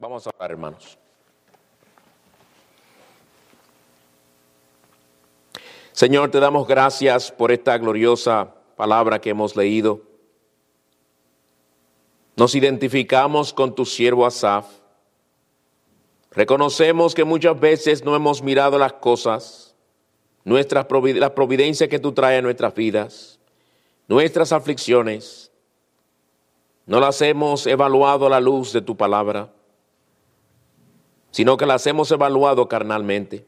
Vamos a hablar, hermanos. Señor, te damos gracias por esta gloriosa palabra que hemos leído. Nos identificamos con tu siervo Asaf. Reconocemos que muchas veces no hemos mirado las cosas, nuestras la providencia que tú traes a nuestras vidas, nuestras aflicciones. No las hemos evaluado a la luz de tu palabra, sino que las hemos evaluado carnalmente.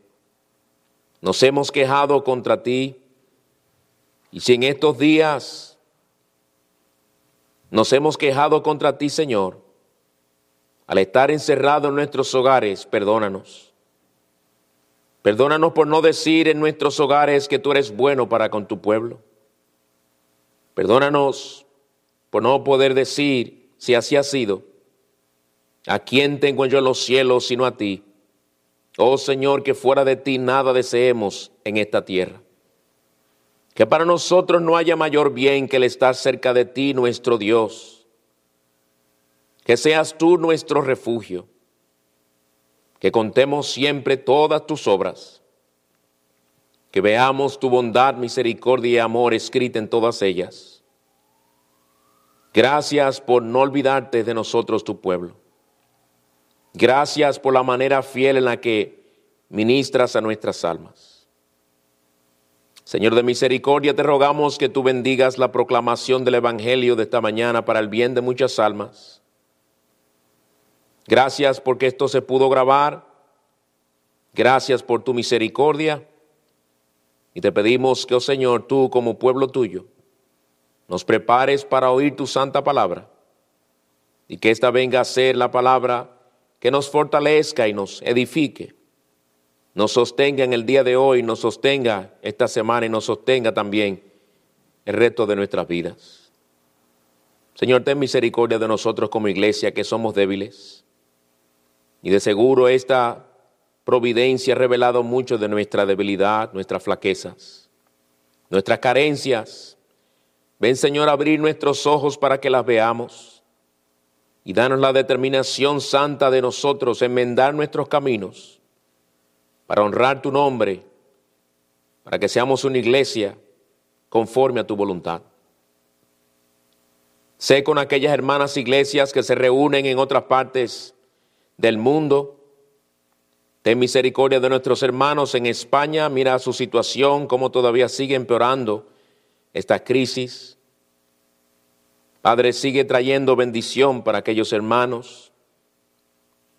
Nos hemos quejado contra ti. Y si en estos días nos hemos quejado contra ti, Señor, al estar encerrados en nuestros hogares, perdónanos. Perdónanos por no decir en nuestros hogares que tú eres bueno para con tu pueblo. Perdónanos por no poder decir, si así ha sido, ¿a quién tengo yo en los cielos sino a ti? Oh Señor, que fuera de ti nada deseemos en esta tierra. Que para nosotros no haya mayor bien que el estar cerca de ti, nuestro Dios. Que seas tú nuestro refugio. Que contemos siempre todas tus obras. Que veamos tu bondad, misericordia y amor escrita en todas ellas. Gracias por no olvidarte de nosotros, tu pueblo. Gracias por la manera fiel en la que ministras a nuestras almas. Señor de misericordia, te rogamos que tú bendigas la proclamación del Evangelio de esta mañana para el bien de muchas almas. Gracias porque esto se pudo grabar. Gracias por tu misericordia. Y te pedimos que, oh Señor, tú como pueblo tuyo, nos prepares para oír tu santa palabra y que esta venga a ser la palabra que nos fortalezca y nos edifique, nos sostenga en el día de hoy, nos sostenga esta semana y nos sostenga también el resto de nuestras vidas. Señor, ten misericordia de nosotros como iglesia que somos débiles. Y de seguro esta providencia ha revelado mucho de nuestra debilidad, nuestras flaquezas, nuestras carencias. Ven, Señor, abrir nuestros ojos para que las veamos y danos la determinación santa de nosotros, enmendar nuestros caminos, para honrar tu nombre, para que seamos una iglesia conforme a tu voluntad. Sé con aquellas hermanas iglesias que se reúnen en otras partes del mundo. Ten misericordia de nuestros hermanos en España. Mira su situación, cómo todavía sigue empeorando esta crisis. Padre, sigue trayendo bendición para aquellos hermanos.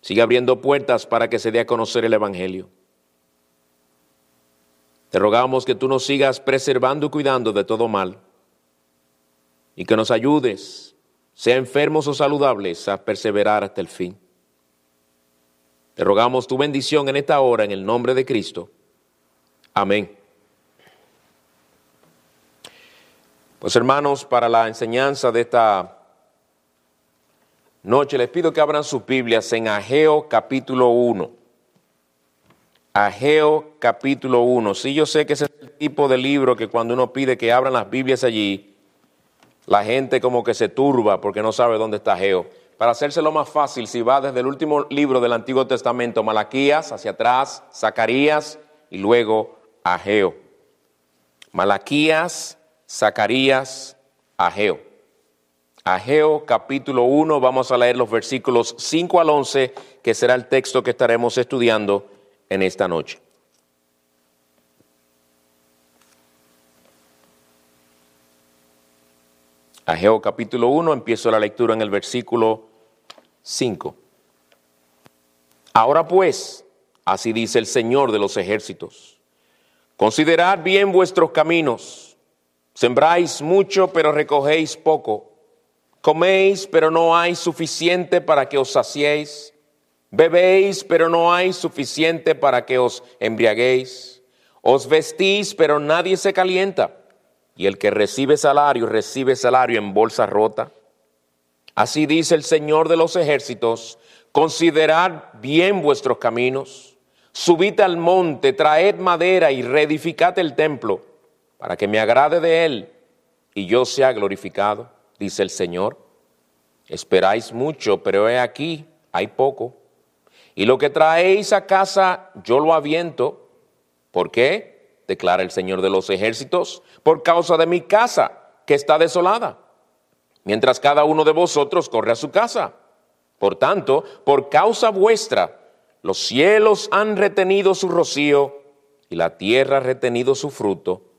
Sigue abriendo puertas para que se dé a conocer el Evangelio. Te rogamos que tú nos sigas preservando y cuidando de todo mal y que nos ayudes, sea enfermos o saludables, a perseverar hasta el fin. Te rogamos tu bendición en esta hora en el nombre de Cristo. Amén. Pues hermanos, para la enseñanza de esta noche les pido que abran sus Biblias en Ageo capítulo 1. Ageo capítulo 1. Sí, yo sé que ese es el tipo de libro que cuando uno pide que abran las Biblias allí, la gente como que se turba porque no sabe dónde está Ageo. Para hacérselo más fácil, si va desde el último libro del Antiguo Testamento, Malaquías, hacia atrás, Zacarías y luego Ageo. Malaquías, Zacarías, Ageo. Ageo capítulo 1, vamos a leer los versículos 5 al 11, que será el texto que estaremos estudiando en esta noche. Ageo capítulo 1, empiezo la lectura en el versículo 5. Ahora pues, así dice el Señor de los ejércitos, considerad bien vuestros caminos Sembráis mucho, pero recogéis poco. Coméis, pero no hay suficiente para que os saciéis. Bebéis, pero no hay suficiente para que os embriaguéis. Os vestís, pero nadie se calienta. Y el que recibe salario, recibe salario en bolsa rota. Así dice el Señor de los ejércitos, considerad bien vuestros caminos. Subid al monte, traed madera y reedificad el templo para que me agrade de él y yo sea glorificado, dice el Señor. Esperáis mucho, pero he aquí, hay poco. Y lo que traéis a casa, yo lo aviento. ¿Por qué? Declara el Señor de los ejércitos, por causa de mi casa, que está desolada, mientras cada uno de vosotros corre a su casa. Por tanto, por causa vuestra, los cielos han retenido su rocío y la tierra ha retenido su fruto.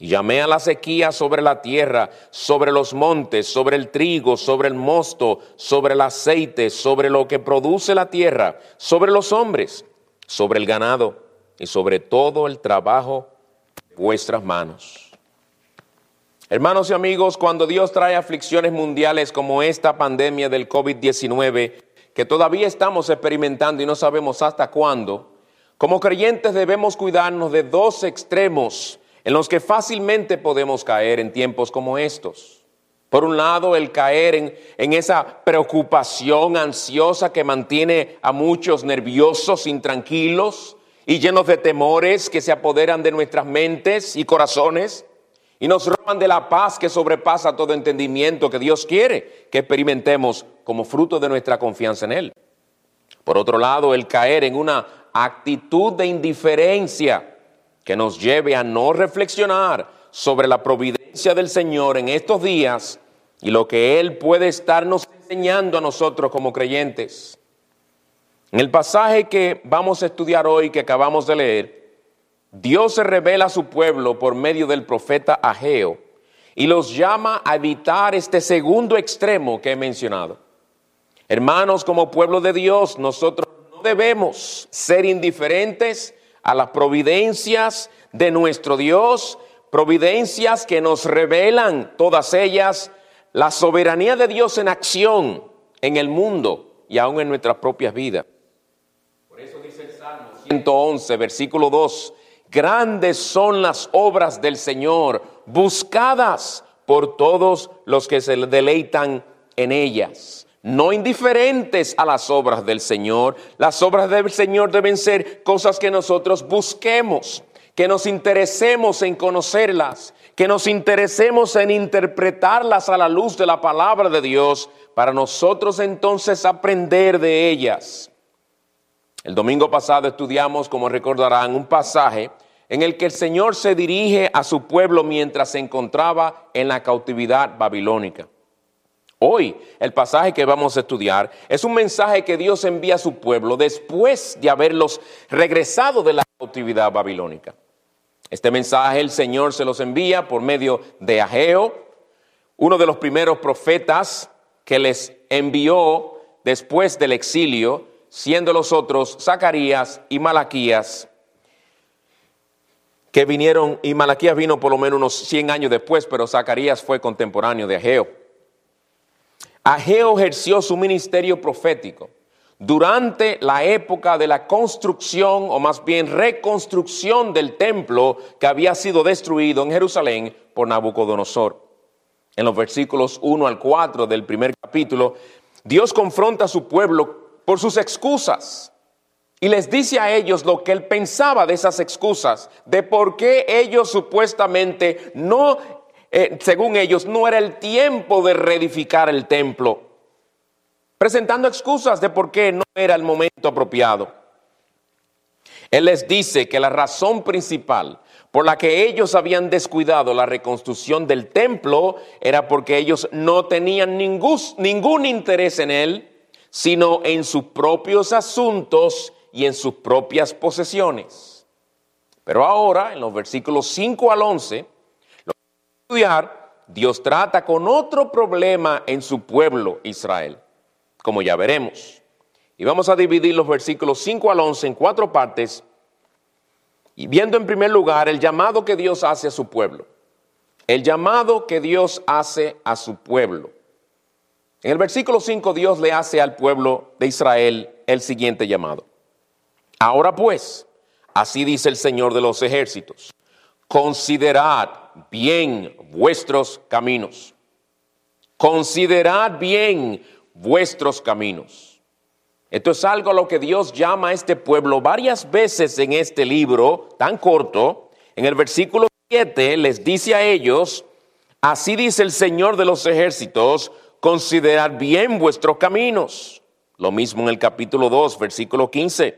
Y llamé a la sequía sobre la tierra, sobre los montes, sobre el trigo, sobre el mosto, sobre el aceite, sobre lo que produce la tierra, sobre los hombres, sobre el ganado y sobre todo el trabajo de vuestras manos. Hermanos y amigos, cuando Dios trae aflicciones mundiales como esta pandemia del COVID-19, que todavía estamos experimentando y no sabemos hasta cuándo, como creyentes debemos cuidarnos de dos extremos en los que fácilmente podemos caer en tiempos como estos. Por un lado, el caer en, en, esa preocupación ansiosa que mantiene a muchos nerviosos, intranquilos y llenos de temores que se apoderan de nuestras mentes y corazones y nos roban de la paz que sobrepasa todo entendimiento que Dios quiere que experimentemos como fruto de nuestra confianza en Él. Por otro lado, el caer en una actitud de indiferencia que nos lleve a no reflexionar sobre la providencia del Señor en estos días y lo que Él puede estarnos enseñando a nosotros como creyentes. En el pasaje que vamos a estudiar hoy, que acabamos de leer, Dios se revela a su pueblo por medio del profeta Ageo y los llama a evitar este segundo extremo que he mencionado. Hermanos, como pueblo de Dios, nosotros no debemos ser indiferentes a las providencias de nuestro Dios, providencias que nos revelan todas ellas la soberanía de Dios en acción en el mundo y aún en nuestras propias vidas. Por eso dice el Salmo 111, versículo 2, grandes son las obras del Señor, buscadas por todos los que se deleitan en ellas no indiferentes a las obras del Señor. Las obras del Señor deben ser cosas que nosotros busquemos, que nos interesemos en conocerlas, que nos interesemos en interpretarlas a la luz de la palabra de Dios, para nosotros entonces aprender de ellas. El domingo pasado estudiamos, como recordarán, un pasaje en el que el Señor se dirige a su pueblo mientras se encontraba en la cautividad babilónica. Hoy el pasaje que vamos a estudiar es un mensaje que Dios envía a su pueblo después de haberlos regresado de la cautividad babilónica. Este mensaje el Señor se los envía por medio de Ageo, uno de los primeros profetas que les envió después del exilio, siendo los otros Zacarías y Malaquías, que vinieron, y Malaquías vino por lo menos unos 100 años después, pero Zacarías fue contemporáneo de Ageo. Ageo ejerció su ministerio profético durante la época de la construcción, o más bien reconstrucción del templo que había sido destruido en Jerusalén por Nabucodonosor. En los versículos 1 al 4 del primer capítulo, Dios confronta a su pueblo por sus excusas y les dice a ellos lo que él pensaba de esas excusas, de por qué ellos supuestamente no eh, según ellos, no era el tiempo de reedificar el templo, presentando excusas de por qué no era el momento apropiado. Él les dice que la razón principal por la que ellos habían descuidado la reconstrucción del templo era porque ellos no tenían ningún, ningún interés en él, sino en sus propios asuntos y en sus propias posesiones. Pero ahora, en los versículos 5 al 11, estudiar, Dios trata con otro problema en su pueblo Israel, como ya veremos. Y vamos a dividir los versículos 5 al 11 en cuatro partes, y viendo en primer lugar el llamado que Dios hace a su pueblo. El llamado que Dios hace a su pueblo. En el versículo 5 Dios le hace al pueblo de Israel el siguiente llamado. Ahora pues, así dice el Señor de los ejércitos, considerad bien vuestros caminos. Considerad bien vuestros caminos. Esto es algo a lo que Dios llama a este pueblo varias veces en este libro tan corto. En el versículo 7 les dice a ellos, así dice el Señor de los ejércitos, considerad bien vuestros caminos. Lo mismo en el capítulo 2, versículo 15.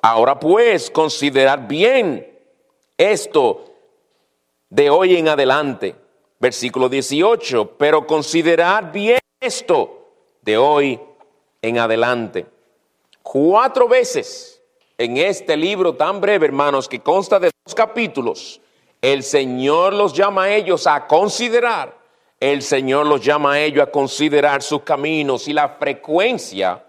Ahora pues, considerad bien esto de hoy en adelante. Versículo 18, pero considerad bien esto de hoy en adelante. Cuatro veces en este libro tan breve, hermanos, que consta de dos capítulos, el Señor los llama a ellos a considerar, el Señor los llama a ellos a considerar sus caminos y la frecuencia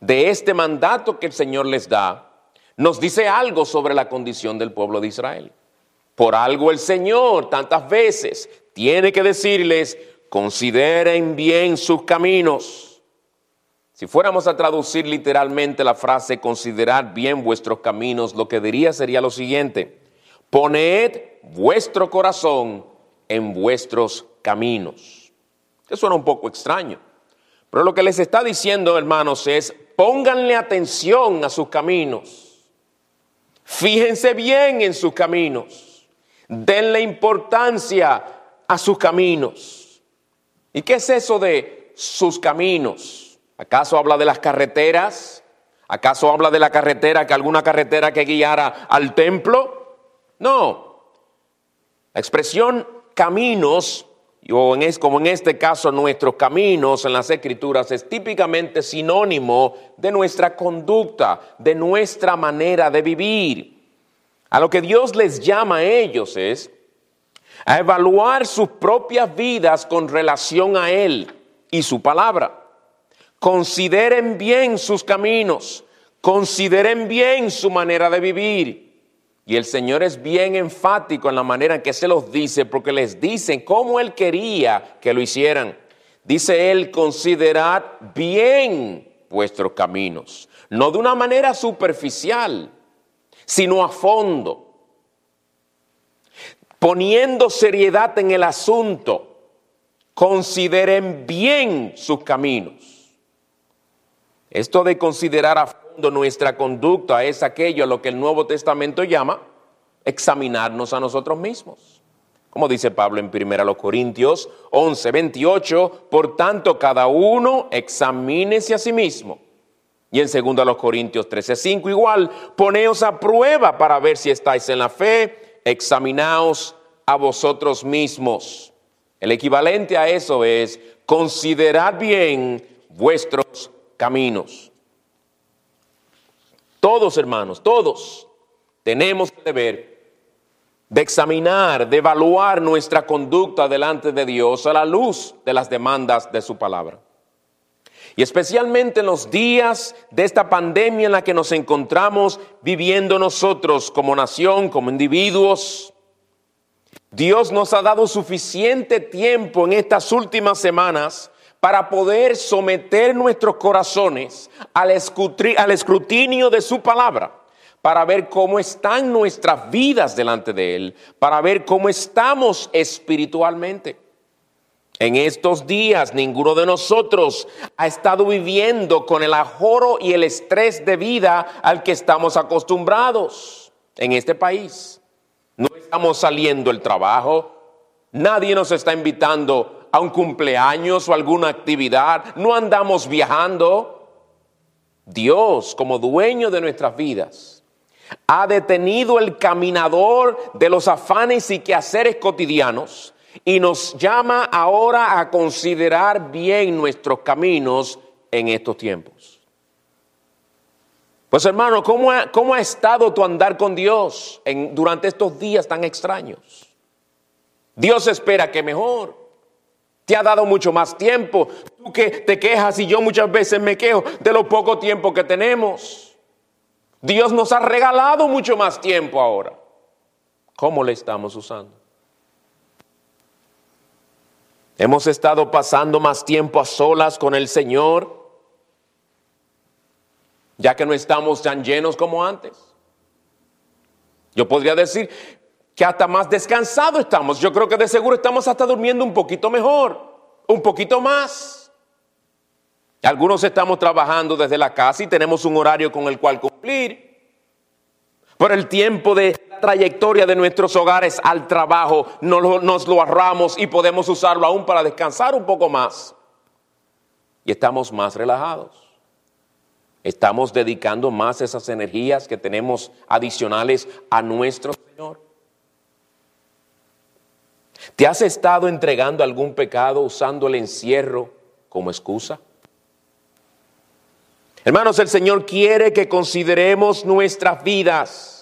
de este mandato que el Señor les da, nos dice algo sobre la condición del pueblo de Israel. Por algo el Señor tantas veces tiene que decirles, consideren bien sus caminos. Si fuéramos a traducir literalmente la frase, considerad bien vuestros caminos, lo que diría sería lo siguiente, poned vuestro corazón en vuestros caminos. Eso suena un poco extraño, pero lo que les está diciendo, hermanos, es pónganle atención a sus caminos, fíjense bien en sus caminos, denle importancia a sus caminos. ¿Y qué es eso de sus caminos? ¿Acaso habla de las carreteras? ¿Acaso habla de la carretera, que alguna carretera que guiara al templo? No. La expresión caminos, o en es, como en este caso nuestros caminos en las escrituras, es típicamente sinónimo de nuestra conducta, de nuestra manera de vivir. A lo que Dios les llama a ellos es a evaluar sus propias vidas con relación a Él y su palabra. Consideren bien sus caminos, consideren bien su manera de vivir. Y el Señor es bien enfático en la manera en que se los dice, porque les dice cómo Él quería que lo hicieran. Dice Él, considerad bien vuestros caminos, no de una manera superficial, sino a fondo poniendo seriedad en el asunto, consideren bien sus caminos. Esto de considerar a fondo nuestra conducta es aquello a lo que el Nuevo Testamento llama examinarnos a nosotros mismos. Como dice Pablo en 1 Corintios 11, 28, por tanto cada uno examínese a sí mismo. Y en 2 Corintios 13, 5 igual, poneos a prueba para ver si estáis en la fe examinaos a vosotros mismos. El equivalente a eso es, considerad bien vuestros caminos. Todos, hermanos, todos tenemos el deber de examinar, de evaluar nuestra conducta delante de Dios a la luz de las demandas de su palabra. Y especialmente en los días de esta pandemia en la que nos encontramos viviendo nosotros como nación, como individuos, Dios nos ha dado suficiente tiempo en estas últimas semanas para poder someter nuestros corazones al, escrutinio de su palabra, para ver cómo están nuestras vidas delante de Él, para ver cómo estamos espiritualmente. En estos días ninguno de nosotros ha estado viviendo con el ajoro y el estrés de vida al que estamos acostumbrados en este país. No estamos saliendo el trabajo, nadie nos está invitando a un cumpleaños o alguna actividad, no andamos viajando. Dios, como dueño de nuestras vidas, ha detenido el caminador de los afanes y quehaceres cotidianos y nos llama ahora a considerar bien nuestros caminos en estos tiempos. Pues hermano, ¿cómo ha, estado tu andar con Dios durante estos días tan extraños? Dios espera que mejor. Te ha dado mucho más tiempo. Tú que te quejas y yo muchas veces me quejo de lo poco tiempo que tenemos. Dios nos ha regalado mucho más tiempo ahora. ¿Cómo le estamos usando? Hemos estado pasando más tiempo a solas con el Señor, ya que no estamos tan llenos como antes. Yo podría decir que hasta más descansado estamos. Yo creo que de seguro estamos hasta durmiendo un poquito mejor, un poquito más. Algunos estamos trabajando desde la casa y tenemos un horario con el cual cumplir. Por el tiempo de trayectoria de nuestros hogares al trabajo, nos lo, ahorramos y podemos usarlo aún para descansar un poco más. Y estamos más relajados. ¿Estamos dedicando más esas energías que tenemos adicionales a nuestro Señor? ¿Te has estado entregando algún pecado usando el encierro como excusa? Hermanos, el Señor quiere que consideremos nuestras vidas.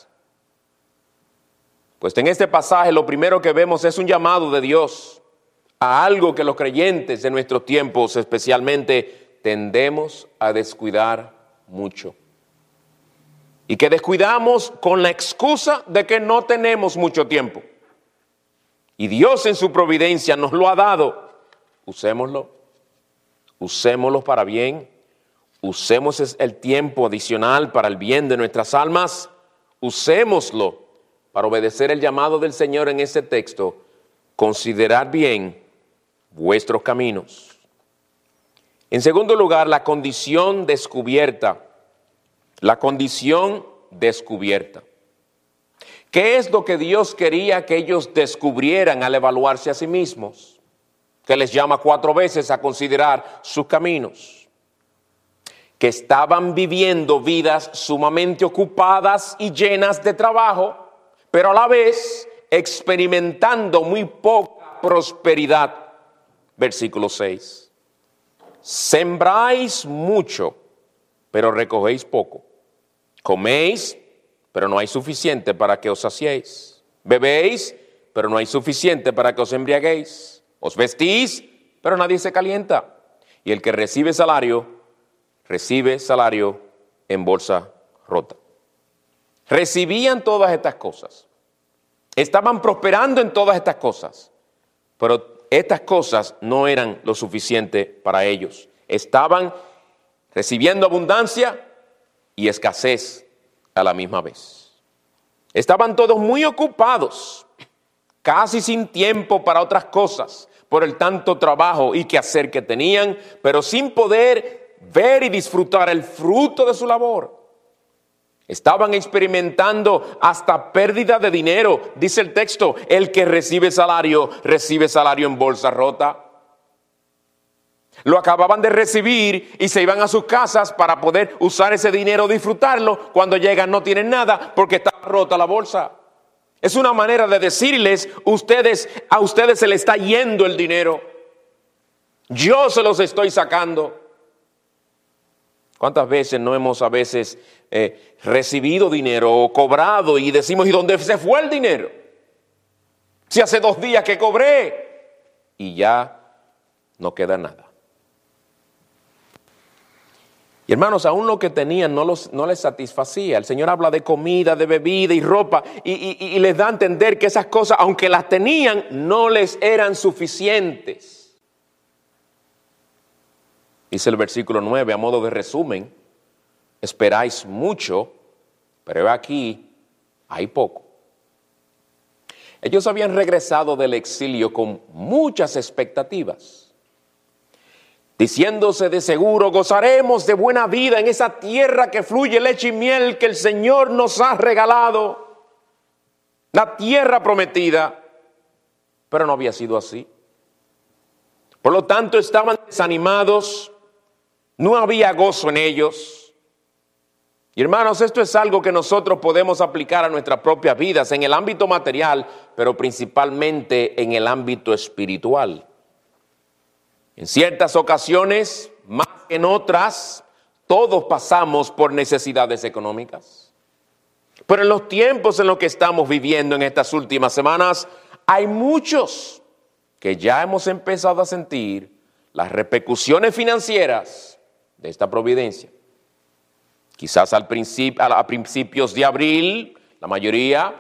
Pues en este pasaje lo primero que vemos es un llamado de Dios a algo que los creyentes de nuestros tiempos especialmente tendemos a descuidar mucho. Y que descuidamos con la excusa de que no tenemos mucho tiempo. Y Dios en su providencia nos lo ha dado. Usémoslo. Usémoslo para bien. Usemos el tiempo adicional para el bien de nuestras almas. Usémoslo para obedecer el llamado del Señor en ese texto. Considerar bien vuestros caminos. En segundo lugar, la condición descubierta. La condición descubierta. ¿Qué es lo que Dios quería que ellos descubrieran al evaluarse a sí mismos? Que les llama cuatro veces a considerar sus caminos. Que estaban viviendo vidas sumamente ocupadas y llenas de trabajo, pero a la vez experimentando muy poca prosperidad. Versículo 6 Sembráis mucho, pero recogéis poco. Coméis, pero no hay suficiente para que os saciéis. Bebéis, pero no hay suficiente para que os embriaguéis. Os vestís, pero nadie se calienta. Y el que recibe salario, recibe salario en bolsa rota. Recibían todas estas cosas. Estaban prosperando en todas estas cosas. Pero estas cosas no eran lo suficiente para ellos. Estaban recibiendo abundancia y escasez a la misma vez. Estaban todos muy ocupados, casi sin tiempo para otras cosas, por el tanto trabajo y quehacer que tenían, pero sin poder ver y disfrutar el fruto de su labor. Estaban experimentando hasta pérdida de dinero. Dice el texto, el que recibe salario, recibe salario en bolsa rota. Lo acababan de recibir y se iban a sus casas para poder usar ese dinero, disfrutarlo. Cuando llegan no tienen nada porque está rota la bolsa. Es una manera de decirles, ustedes, a ustedes se les está yendo el dinero. Yo se los estoy sacando. ¿Cuántas veces no hemos a veces eh, recibido dinero o cobrado y decimos, ¿y dónde se fue el dinero? Si hace dos días que cobré y ya no queda nada. Y hermanos, aún lo que tenían no, los, no les satisfacía. El Señor habla de comida, de bebida y ropa y, y les da a entender que esas cosas, aunque las tenían, no les eran suficientes. Dice el versículo 9, a modo de resumen, esperáis mucho, pero aquí hay poco. Ellos habían regresado del exilio con muchas expectativas, diciéndose de seguro, gozaremos de buena vida en esa tierra que fluye leche y miel que el Señor nos ha regalado, la tierra prometida, pero no había sido así. Por lo tanto, estaban desanimados, no había gozo en ellos. Y hermanos, esto es algo que nosotros podemos aplicar a nuestras propias vidas en el ámbito material, pero principalmente en el ámbito espiritual. En ciertas ocasiones, más que en otras, todos pasamos por necesidades económicas. Pero en los tiempos en los que estamos viviendo en estas últimas semanas, hay muchos que ya hemos empezado a sentir las repercusiones financieras de esta providencia. Quizás al a principios de abril, la mayoría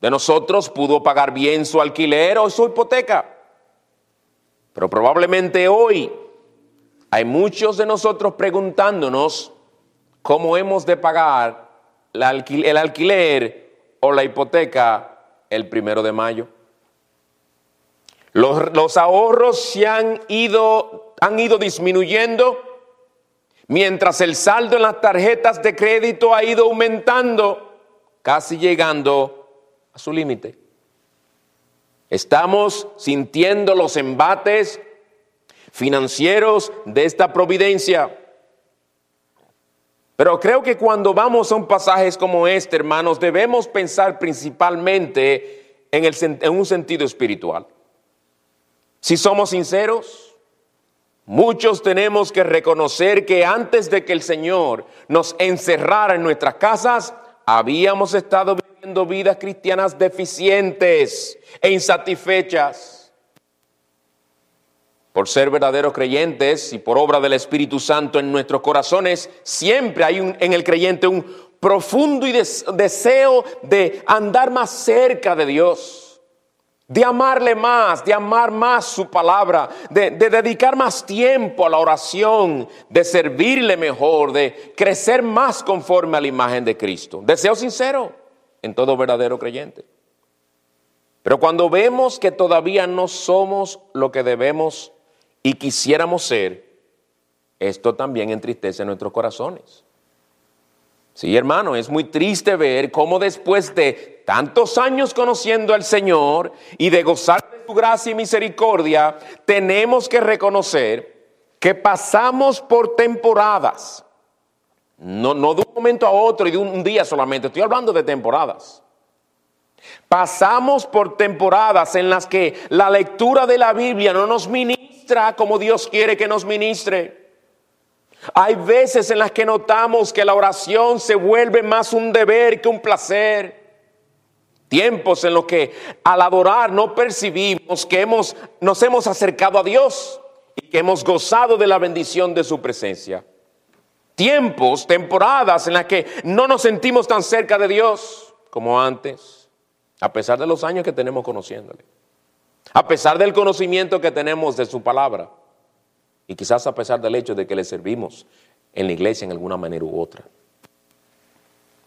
de nosotros pudo pagar bien su alquiler o su hipoteca. Pero probablemente hoy hay muchos de nosotros preguntándonos cómo hemos de pagar el alquiler o la hipoteca el primero de mayo. Los, los ahorros se han ido, han ido disminuyendo Mientras el saldo en las tarjetas de crédito ha ido aumentando, casi llegando a su límite. Estamos sintiendo los embates financieros de esta providencia. Pero creo que cuando vamos a un pasaje como este, hermanos, debemos pensar principalmente en, en un sentido espiritual. Si somos sinceros, muchos tenemos que reconocer que antes de que el Señor nos encerrara en nuestras casas, habíamos estado viviendo vidas cristianas deficientes e insatisfechas. Por ser verdaderos creyentes y por obra del Espíritu Santo en nuestros corazones, siempre hay en el creyente un profundo y deseo de andar más cerca de Dios, de amarle más, de amar más su palabra, de, de dedicar más tiempo a la oración, de servirle mejor, de crecer más conforme a la imagen de Cristo. Deseo sincero en todo verdadero creyente. Pero cuando vemos que todavía no somos lo que debemos y quisiéramos ser, esto también entristece nuestros corazones. Sí, hermano, es muy triste ver cómo después de tantos años conociendo al Señor y de gozar de su gracia y misericordia, tenemos que reconocer que pasamos por temporadas. No, no de un momento a otro y de un día solamente, estoy hablando de temporadas. Pasamos por temporadas en las que la lectura de la Biblia no nos ministra como Dios quiere que nos ministre. Hay veces en las que notamos que la oración se vuelve más un deber que un placer. Tiempos en los que al adorar no percibimos que hemos, nos hemos acercado a Dios y que hemos gozado de la bendición de su presencia. Tiempos, temporadas en las que no nos sentimos tan cerca de Dios como antes, a pesar de los años que tenemos conociéndole a pesar del conocimiento que tenemos de su palabra y quizás a pesar del hecho de que le servimos en la iglesia en alguna manera u otra.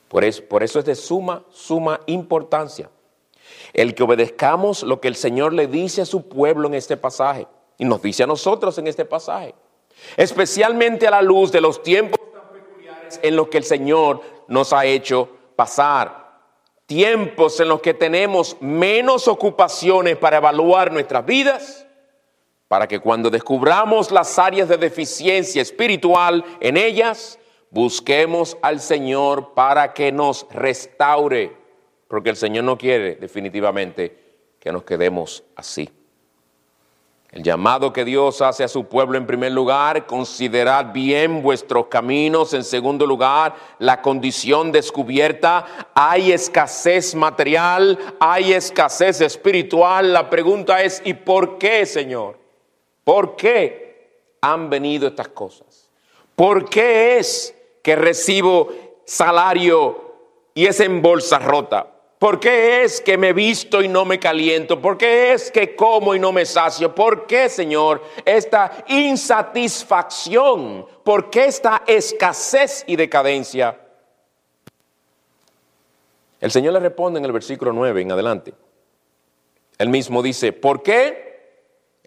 Por eso, por eso es de suma, suma importancia el que obedezcamos lo que el Señor le dice a su pueblo en este pasaje y nos dice a nosotros en este pasaje, especialmente a la luz de los tiempos tan peculiares en los que el Señor nos ha hecho pasar tiempos en los que tenemos menos ocupaciones para evaluar nuestras vidas, para que cuando descubramos las áreas de deficiencia espiritual en ellas, busquemos al Señor para que nos restaure, porque el Señor no quiere definitivamente que nos quedemos así. El llamado que Dios hace a su pueblo en primer lugar, considerad bien vuestros caminos. En segundo lugar, la condición descubierta. Hay escasez material, hay escasez espiritual. La pregunta es, ¿y por qué, Señor? ¿Por qué han venido estas cosas? ¿Por qué es que recibo salario y es en bolsa rota? ¿Por qué es que me visto y no me caliento? ¿Por qué es que como y no me sacio? ¿Por qué, Señor, esta insatisfacción? ¿Por qué esta escasez y decadencia? El Señor le responde en el versículo 9 en adelante. Él mismo dice, ¿por qué?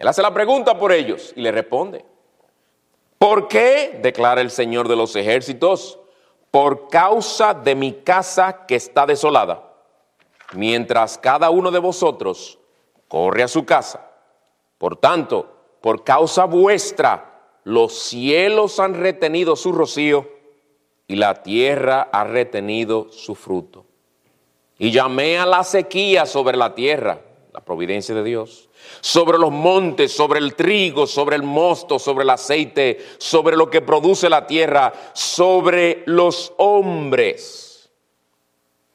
Él hace la pregunta por ellos y le responde. ¿Por qué? declara el Señor de los ejércitos, por causa de mi casa que está desolada mientras cada uno de vosotros corre a su casa. Por tanto, por causa vuestra, los cielos han retenido su rocío y la tierra ha retenido su fruto. Y llamé a la sequía sobre la tierra, la providencia de Dios, sobre los montes, sobre el trigo, sobre el mosto, sobre el aceite, sobre lo que produce la tierra, sobre los hombres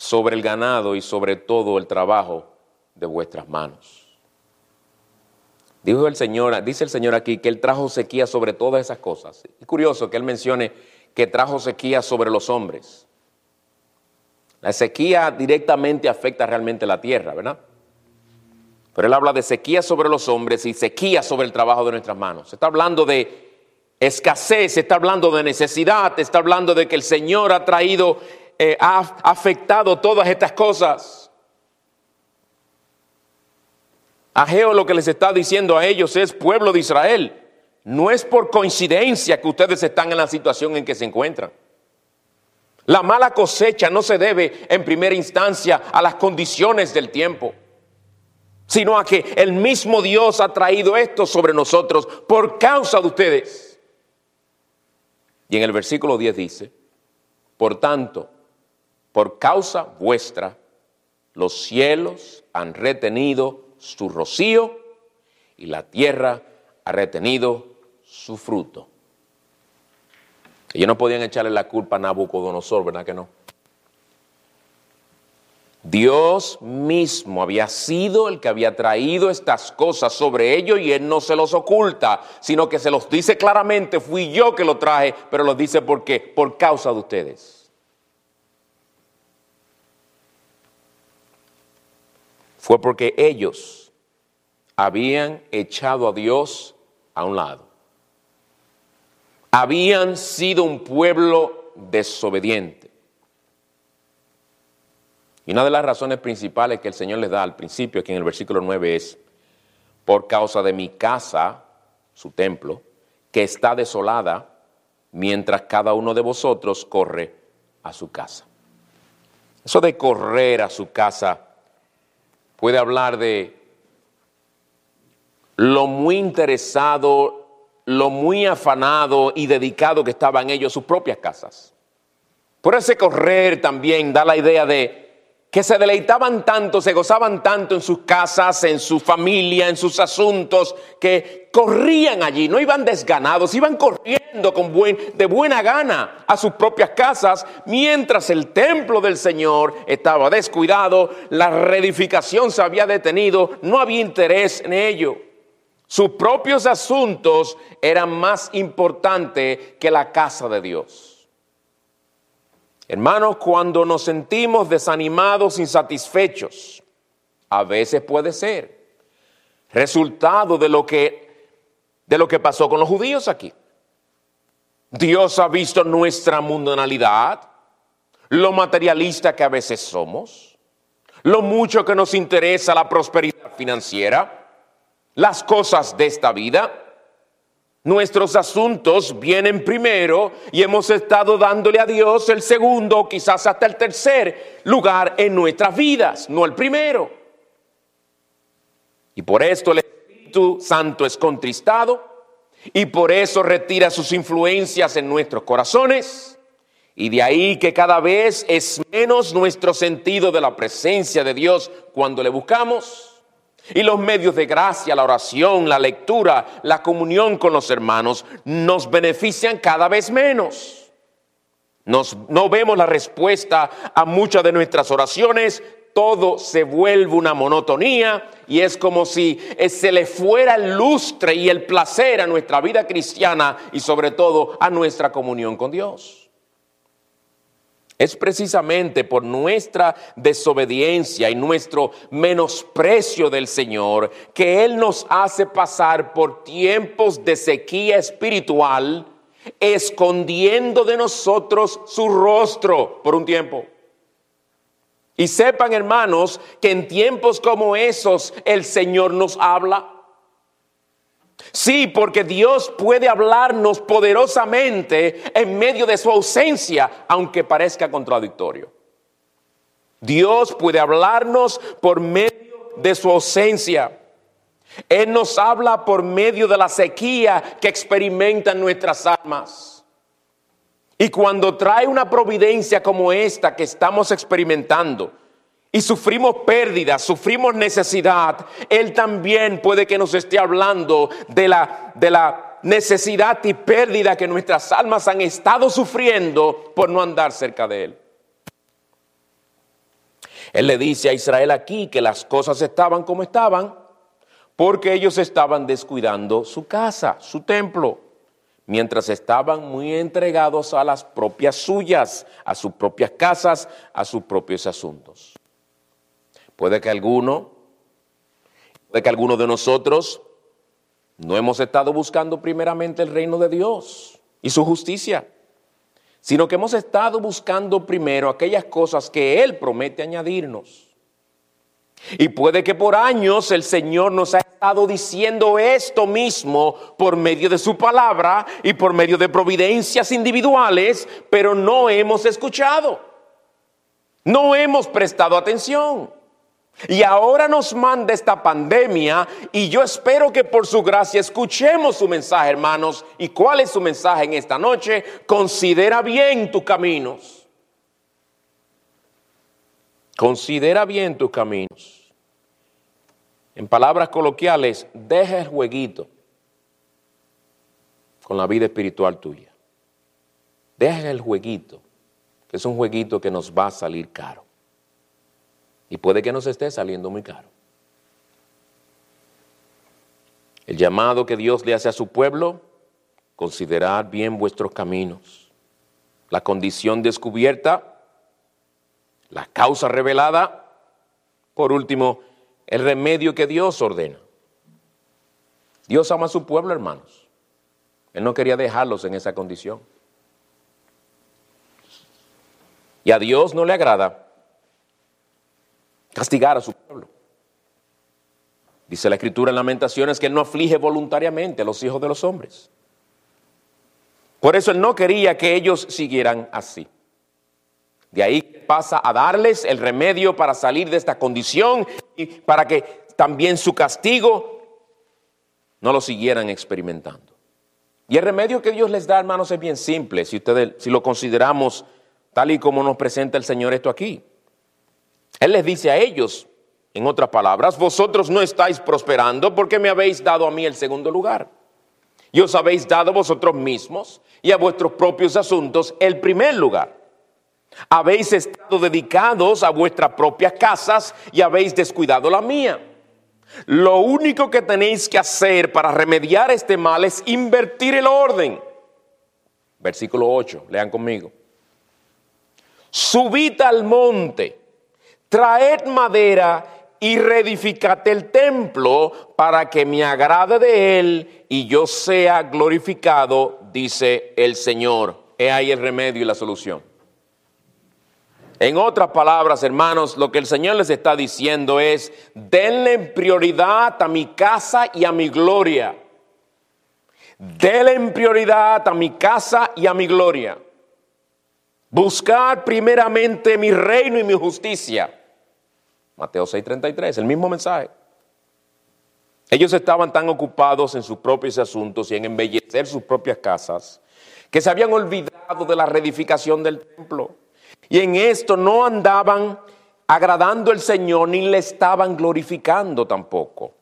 sobre el ganado y sobre todo el trabajo de vuestras manos. Dijo el Señor, dice el Señor aquí que Él trajo sequía sobre todas esas cosas. Es curioso que Él mencione que trajo sequía sobre los hombres. La sequía directamente afecta realmente la tierra, ¿verdad? Pero Él habla de sequía sobre los hombres y sequía sobre el trabajo de nuestras manos. Está hablando de escasez, se está hablando de necesidad, está hablando de que el Señor ha traído eh, ha afectado todas estas cosas. Ageo lo que les está diciendo a ellos es, pueblo de Israel, no es por coincidencia que ustedes están en la situación en que se encuentran. La mala cosecha no se debe en primera instancia a las condiciones del tiempo, sino a que el mismo Dios ha traído esto sobre nosotros por causa de ustedes. Y en el versículo 10 dice, Por tanto, por causa vuestra, los cielos han retenido su rocío y la tierra ha retenido su fruto. Ellos no podían echarle la culpa a Nabucodonosor, ¿verdad que no? Dios mismo había sido el que había traído estas cosas sobre ellos y Él no se los oculta, sino que se los dice claramente, fui yo que lo traje, pero los dice por qué, por causa de ustedes. Fue porque ellos habían echado a Dios a un lado. Habían sido un pueblo desobediente. Y una de las razones principales que el Señor les da al principio, aquí en el versículo 9, es, por causa de mi casa, su templo, que está desolada, mientras cada uno de vosotros corre a su casa. Eso de correr a su casa puede hablar de lo muy interesado, lo muy afanado y dedicado que estaban ellos a sus propias casas. Por ese correr también da la idea de que se deleitaban tanto, se gozaban tanto en sus casas, en su familia, en sus asuntos, que corrían allí, no iban desganados, iban corriendo con de buena gana a sus propias casas, mientras el templo del Señor estaba descuidado, la reedificación se había detenido, no había interés en ello. Sus propios asuntos eran más importantes que la casa de Dios. Hermanos, cuando nos sentimos desanimados, insatisfechos, a veces puede ser resultado de lo que, de lo que pasó con los judíos aquí. Dios ha visto nuestra mundanalidad, lo materialista que a veces somos, lo mucho que nos interesa la prosperidad financiera, las cosas de esta vida Nuestros asuntos vienen primero y hemos estado dándole a Dios el segundo, quizás hasta el tercer lugar en nuestras vidas, no el primero. Y por esto el Espíritu Santo es contristado y por eso retira sus influencias en nuestros corazones. Y de ahí que cada vez es menos nuestro sentido de la presencia de Dios cuando le buscamos y los medios de gracia, la oración, la lectura, la comunión con los hermanos nos benefician cada vez menos. no vemos la respuesta a muchas de nuestras oraciones, todo se vuelve una monotonía y es como si eh, se le fuera el lustre y el placer a nuestra vida cristiana y sobre todo a nuestra comunión con Dios. Es precisamente por nuestra desobediencia y nuestro menosprecio del Señor que Él nos hace pasar por tiempos de sequía espiritual, escondiendo de nosotros su rostro por un tiempo. Y sepan, hermanos, que en tiempos como esos el Señor nos habla. Sí, porque Dios puede hablarnos poderosamente en medio de su ausencia, aunque parezca contradictorio. Dios puede hablarnos por medio de su ausencia. Él nos habla por medio de la sequía que experimentan nuestras almas. Y cuando trae una providencia como esta que estamos experimentando, y sufrimos pérdidas, sufrimos necesidad, Él también puede que nos esté hablando de la, de la necesidad y pérdida que nuestras almas han estado sufriendo por no andar cerca de Él. Él le dice a Israel aquí que las cosas estaban como estaban porque ellos estaban descuidando su casa, su templo, mientras estaban muy entregados a las propias suyas, a sus propias casas, a sus propios asuntos. Puede que alguno, puede que alguno de nosotros no hemos estado buscando primeramente el reino de Dios y su justicia, sino que hemos estado buscando primero aquellas cosas que Él promete añadirnos. Y puede que por años el Señor nos ha estado diciendo esto mismo por medio de su palabra y por medio de providencias individuales, pero no hemos escuchado. No hemos prestado atención. Y ahora nos manda esta pandemia y yo espero que por su gracia escuchemos su mensaje, hermanos. ¿Y cuál es su mensaje en esta noche? Considera bien tus caminos. Considera bien tus caminos. En palabras coloquiales, deja el jueguito con la vida espiritual tuya. Deja el jueguito, que es un jueguito que nos va a salir caro. Y puede que nos esté saliendo muy caro. El llamado que Dios le hace a su pueblo, considerar bien vuestros caminos. La condición descubierta, la causa revelada. Por último, el remedio que Dios ordena. Dios ama a su pueblo, hermanos. Él no quería dejarlos en esa condición. Y a Dios no le agrada castigar a su pueblo. Dice la escritura en Lamentaciones que Él no aflige voluntariamente a los hijos de los hombres. Por eso Él no quería que ellos siguieran así. De ahí pasa a darles el remedio para salir de esta condición y para que también su castigo no lo siguieran experimentando. Y el remedio que Dios les da, hermanos, es bien simple, si, ustedes, si lo consideramos tal y como nos presenta el Señor esto aquí. Él les dice a ellos, en otras palabras, vosotros no estáis prosperando porque me habéis dado a mí el segundo lugar. Y os habéis dado vosotros mismos y a vuestros propios asuntos el primer lugar. Habéis estado dedicados a vuestras propias casas y habéis descuidado la mía. Lo único que tenéis que hacer para remediar este mal es invertir el orden. Versículo 8, lean conmigo. Subid al monte, traed madera y reedificate el templo para que me agrade de él y yo sea glorificado, dice el Señor. He ahí el remedio y la solución. En otras palabras, hermanos, lo que el Señor les está diciendo es, denle prioridad a mi casa y a mi gloria. Denle prioridad a mi casa y a mi gloria. Buscad primeramente mi reino y mi justicia Mateo 6:33, el mismo mensaje. Ellos estaban tan ocupados en sus propios asuntos y en embellecer sus propias casas que se habían olvidado de la reedificación del templo. Y en esto no andaban agradando al Señor ni le estaban glorificando tampoco.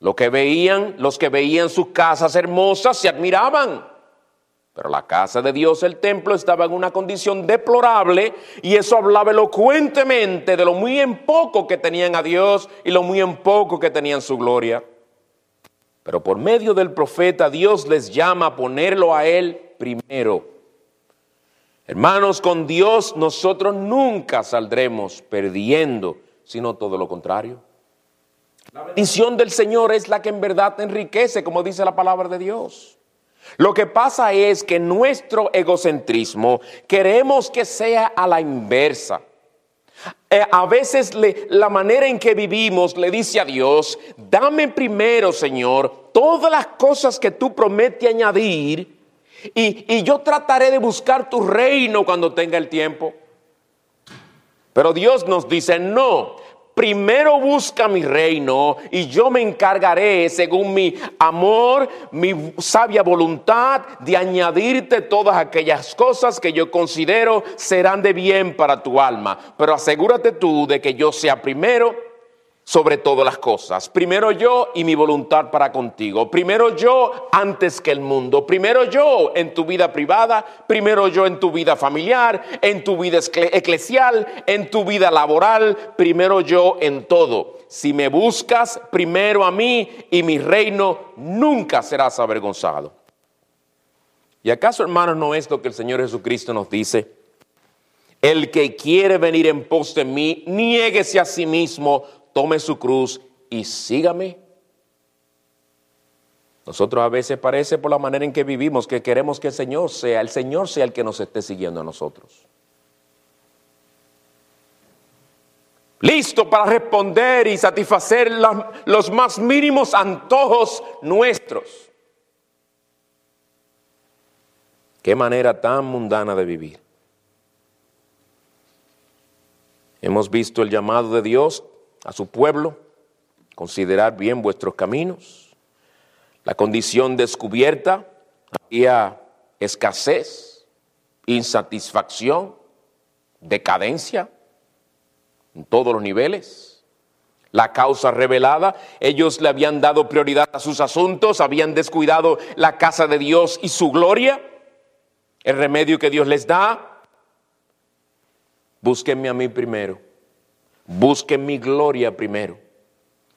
Lo que veían, los que veían sus casas hermosas se admiraban. Pero la casa de Dios, el templo, estaba en una condición deplorable y eso hablaba elocuentemente de lo muy en poco que tenían a Dios y lo muy en poco que tenían su gloria. Pero por medio del profeta Dios les llama a ponerlo a Él primero. Hermanos, con Dios nosotros nunca saldremos perdiendo, sino todo lo contrario. La bendición del Señor es la que en verdad te enriquece, como dice la palabra de Dios. Lo que pasa es que nuestro egocentrismo queremos que sea a la inversa. Eh, a veces la manera en que vivimos le dice a Dios, dame primero, Señor, todas las cosas que tú prometes añadir y, y yo trataré de buscar tu reino cuando tenga el tiempo. Pero Dios nos dice, no, primero busca mi reino y yo me encargaré, según mi amor, mi sabia voluntad, de añadirte todas aquellas cosas que yo considero serán de bien para tu alma. Pero asegúrate tú de que yo sea primero sobre todas las cosas. Primero yo y mi voluntad para contigo. Primero yo antes que el mundo. Primero yo en tu vida privada. Primero yo en tu vida familiar, en tu vida eclesial, en tu vida laboral. Primero yo en todo. Si me buscas primero a mí y mi reino, nunca serás avergonzado. ¿Y acaso, hermanos, no es lo que el Señor Jesucristo nos dice? El que quiere venir en pos de mí, niéguese a sí mismo, tome su cruz y sígame. Nosotros a veces parece por la manera en que vivimos que queremos que el Señor sea, el Señor sea el que nos esté siguiendo a nosotros. Listo para responder y satisfacer los más mínimos antojos nuestros. Qué manera tan mundana de vivir. Hemos visto el llamado de Dios a su pueblo, considerar bien vuestros caminos. La condición descubierta, había escasez, insatisfacción, decadencia. en todos los niveles. La causa revelada, ellos le habían dado prioridad a sus asuntos, habían descuidado la casa de Dios y su gloria, el remedio que Dios les da. Búsquenme a mí primero, busquen mi gloria primero,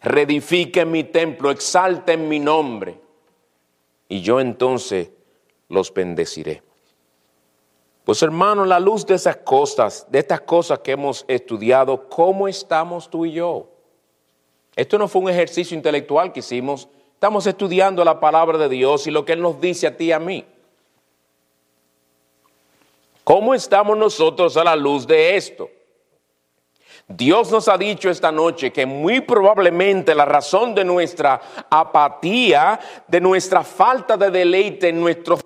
reedifiquen mi templo, exalten mi nombre, y yo entonces los bendeciré. Pues hermano, la luz de esas cosas, de estas cosas que hemos estudiado, ¿cómo estamos tú y yo? Esto no fue un ejercicio intelectual que hicimos, estamos estudiando la palabra de Dios y lo que Él nos dice a ti y a mí. ¿Cómo estamos nosotros a la luz de esto? Dios nos ha dicho esta noche que muy probablemente la razón de nuestra apatía, de nuestra falta de deleite en nuestros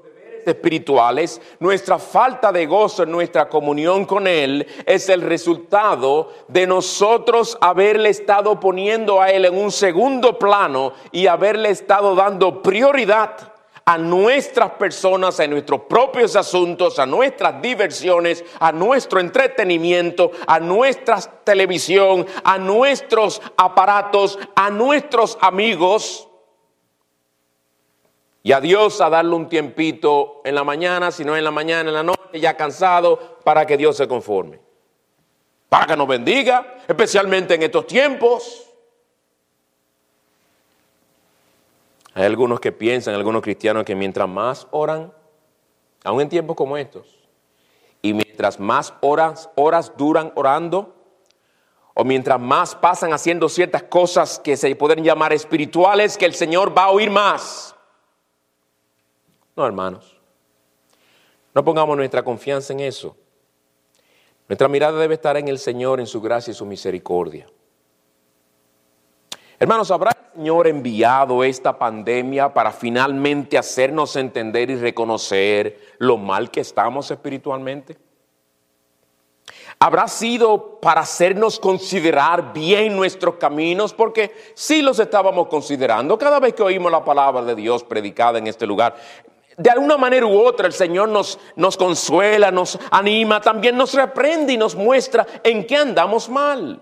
espirituales, nuestra falta de gozo en nuestra comunión con Él es el resultado de nosotros haberle estado poniendo a Él en un segundo plano y haberle estado dando prioridad a nuestras personas, a nuestros propios asuntos, a nuestras diversiones, a nuestro entretenimiento, a nuestra televisión, a nuestros aparatos, a nuestros amigos y a Dios a darle un tiempito en la mañana, si no en la mañana, en la noche, ya cansado, para que Dios se conforme. Para que nos bendiga, especialmente en estos tiempos. Hay algunos que piensan, algunos cristianos, que mientras más oran, aún en tiempos como estos, y mientras más horas, horas duran orando, o mientras más pasan haciendo ciertas cosas que se pueden llamar espirituales, que el Señor va a oír más. No, hermanos. No pongamos nuestra confianza en eso. Nuestra mirada debe estar en el Señor, en su gracia y su misericordia. Hermanos, ¿habrá el Señor enviado esta pandemia para finalmente hacernos entender y reconocer lo mal que estamos espiritualmente? ¿Habrá sido para hacernos considerar bien nuestros caminos? Porque sí los estábamos considerando cada vez que oímos la palabra de Dios predicada en este lugar de alguna manera u otra el Señor nos, nos consuela, nos anima, también nos reprende y nos muestra en qué andamos mal.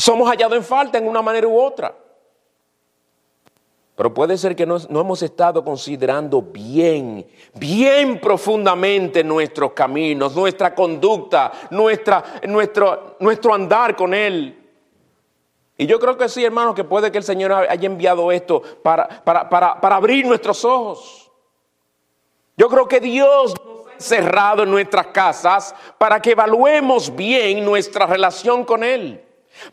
Somos hallados en falta en una manera u otra. Pero puede ser que no, hemos estado considerando bien, bien profundamente nuestros caminos, nuestra conducta, nuestra, nuestro, nuestro andar con Él. Y yo creo que sí, hermanos, que puede que el Señor haya enviado esto para, para, abrir nuestros ojos. Yo creo que Dios nos ha encerrado en nuestras casas para que evaluemos bien nuestra relación con Él,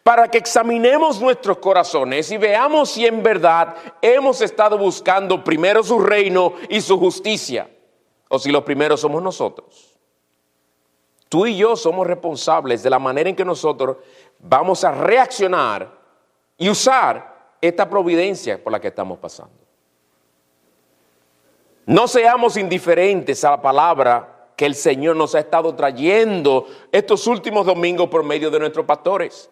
para que examinemos nuestros corazones y veamos si en verdad hemos estado buscando primero su reino y su justicia, o si los primeros somos nosotros. Tú y yo somos responsables de la manera en que nosotros vamos a reaccionar y usar esta providencia por la que estamos pasando. No seamos indiferentes a la palabra que el Señor nos ha estado trayendo estos últimos domingos por medio de nuestros pastores.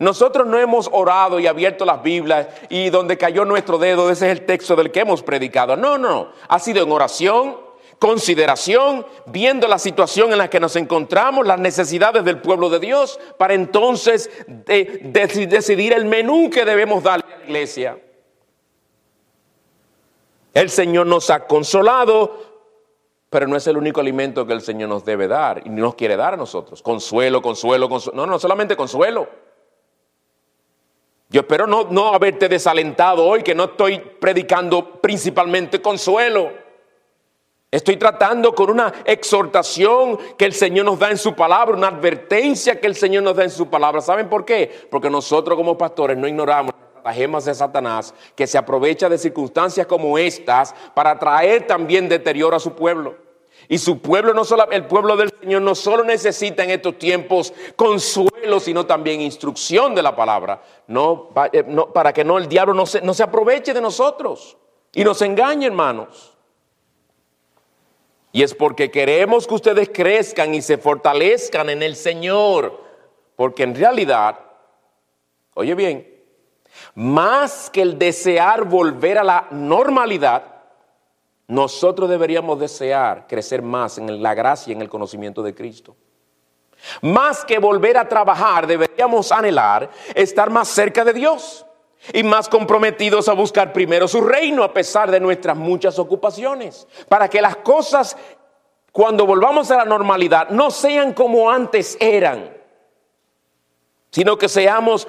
Nosotros no hemos orado y abierto las Biblias y donde cayó nuestro dedo, ese es el texto del que hemos predicado. No, no, ha sido en oración, consideración, viendo la situación en la que nos encontramos, las necesidades del pueblo de Dios, para entonces decidir el menú que debemos darle a la iglesia. El Señor nos ha consolado, pero no es el único alimento que el Señor nos debe dar y nos quiere dar a nosotros. Consuelo, consuelo, consuelo. No, no solamente consuelo. Yo espero no, no haberte desalentado hoy, que no estoy predicando principalmente consuelo. Estoy tratando con una exhortación que el Señor nos da en su palabra, una advertencia que el Señor nos da en su palabra. ¿Saben por qué? Porque nosotros como pastores no ignoramos las gemas de Satanás que se aprovecha de circunstancias como estas para traer también deterioro a su pueblo. Y su pueblo, no solo, el pueblo del Señor, no solo necesita en estos tiempos consuelo, sino también instrucción de la palabra. No, eh, para que no el diablo no se, no se aproveche de nosotros y nos engañe, hermanos. Y es porque queremos que ustedes crezcan y se fortalezcan en el Señor. Porque en realidad, oye bien, más que el desear volver a la normalidad, nosotros deberíamos desear crecer más en la gracia y en el conocimiento de Cristo. Más que volver a trabajar, deberíamos anhelar estar más cerca de Dios y más comprometidos a buscar primero su reino a pesar de nuestras muchas ocupaciones, para que las cosas cuando volvamos a la normalidad no sean como antes eran, sino que seamos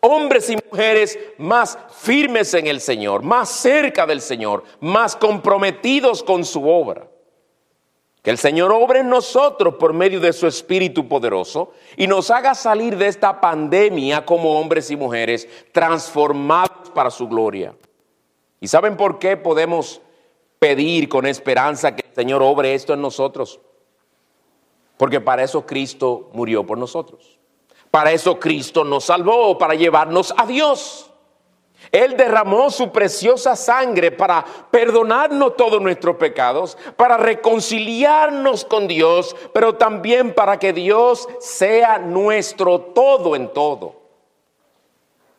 hombres y mujeres más firmes en el Señor, más cerca del Señor, más comprometidos con su obra. Que el Señor obre en nosotros por medio de su Espíritu poderoso y nos haga salir de esta pandemia como hombres y mujeres transformados para su gloria. ¿Y saben por qué podemos pedir con esperanza que el Señor obre esto en nosotros? Porque para eso Cristo murió por nosotros. Para eso Cristo nos salvó, para llevarnos a Dios. Él derramó su preciosa sangre para perdonarnos todos nuestros pecados, para reconciliarnos con Dios, pero también para que Dios sea nuestro todo en todo.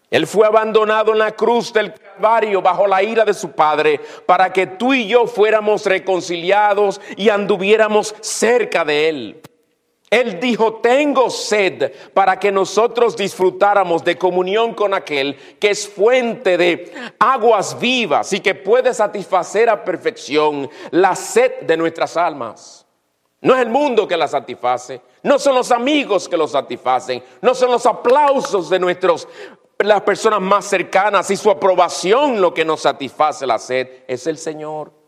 Él fue abandonado en la cruz del Calvario bajo la ira de su Padre para que tú y yo fuéramos reconciliados y anduviéramos cerca de Él. Él dijo, tengo sed para que nosotros disfrutáramos de comunión con aquel que es fuente de aguas vivas y que puede satisfacer a perfección la sed de nuestras almas. No es el mundo que la satisface, no son los amigos que lo satisfacen, no son los aplausos de nuestros las personas más cercanas y su aprobación lo que nos satisface la sed, es el Señor.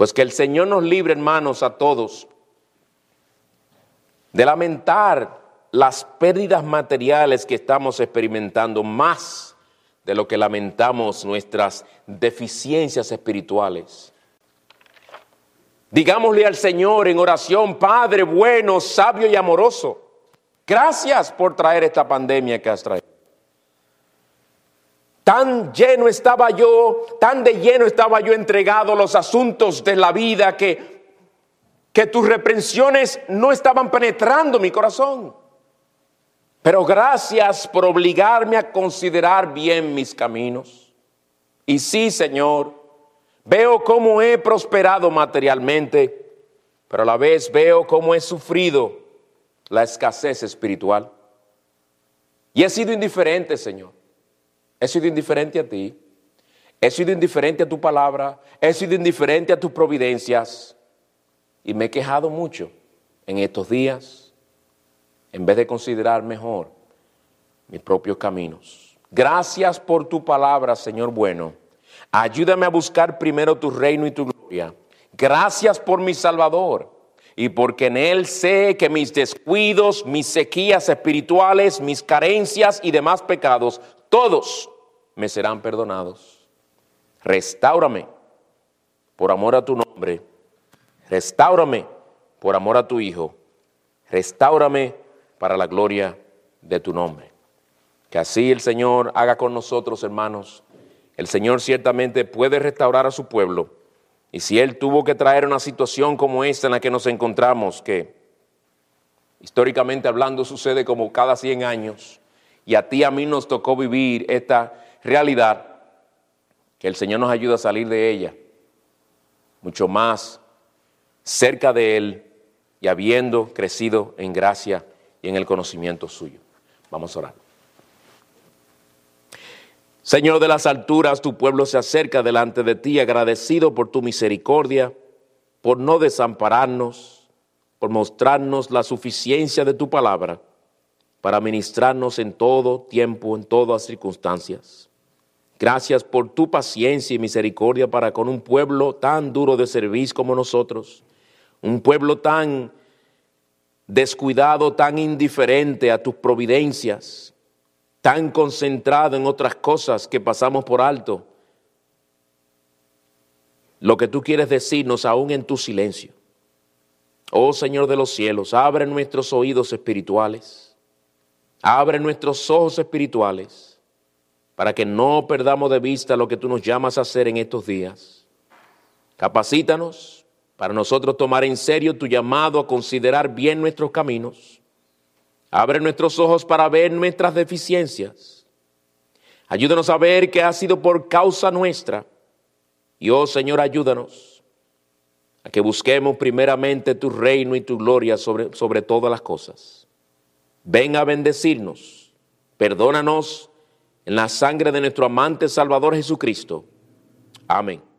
Pues que el Señor nos libre, hermanos, a todos, de lamentar las pérdidas materiales que estamos experimentando, más de lo que lamentamos nuestras deficiencias espirituales. Digámosle al Señor en oración, Padre bueno, sabio y amoroso, gracias por traer esta pandemia que has traído. Tan lleno estaba yo, tan de lleno estaba yo entregado a los asuntos de la vida que, que tus reprensiones no estaban penetrando mi corazón. Pero gracias por obligarme a considerar bien mis caminos. Y sí, Señor, veo cómo he prosperado materialmente, pero a la vez veo cómo he sufrido la escasez espiritual. Y he sido indiferente, Señor. He sido indiferente a ti. He sido indiferente a tu palabra. He sido indiferente a tus providencias. Y me he quejado mucho en estos días en vez de considerar mejor mis propios caminos. Gracias por tu palabra, Señor bueno. Ayúdame a buscar primero tu reino y tu gloria. Gracias por mi Salvador y porque en Él sé que mis descuidos, mis sequías espirituales, mis carencias y demás pecados, todos me serán perdonados. Restáurame por amor a tu nombre. Restáurame por amor a tu Hijo. Restáurame para la gloria de tu nombre. Que así el Señor haga con nosotros, hermanos. El Señor ciertamente puede restaurar a su pueblo. Y si Él tuvo que traer una situación como esta en la que nos encontramos, que históricamente hablando sucede como cada 100 años, y a ti a mí nos tocó vivir esta realidad, que el Señor nos ayuda a salir de ella, mucho más cerca de Él y habiendo crecido en gracia y en el conocimiento suyo. Vamos a orar. Señor de las alturas, tu pueblo se acerca delante de ti, agradecido por tu misericordia, por no desampararnos, por mostrarnos la suficiencia de tu palabra, para ministrarnos en todo tiempo, en todas circunstancias. Gracias por tu paciencia y misericordia para con un pueblo tan duro de servicio como nosotros, un pueblo tan descuidado, tan indiferente a tus providencias, tan concentrado en otras cosas que pasamos por alto. Lo que tú quieres decirnos aún en tu silencio. Oh Señor de los cielos, abre nuestros oídos espirituales, abre nuestros ojos espirituales para que no perdamos de vista lo que tú nos llamas a hacer en estos días. Capacítanos para nosotros tomar en serio tu llamado a considerar bien nuestros caminos. Abre nuestros ojos para ver nuestras deficiencias. Ayúdanos a ver que ha sido por causa nuestra. Y oh Señor, ayúdanos a que busquemos primeramente tu reino y tu gloria sobre, sobre todas las cosas. Ven a bendecirnos, perdónanos en la sangre de nuestro amante Salvador Jesucristo. Amén.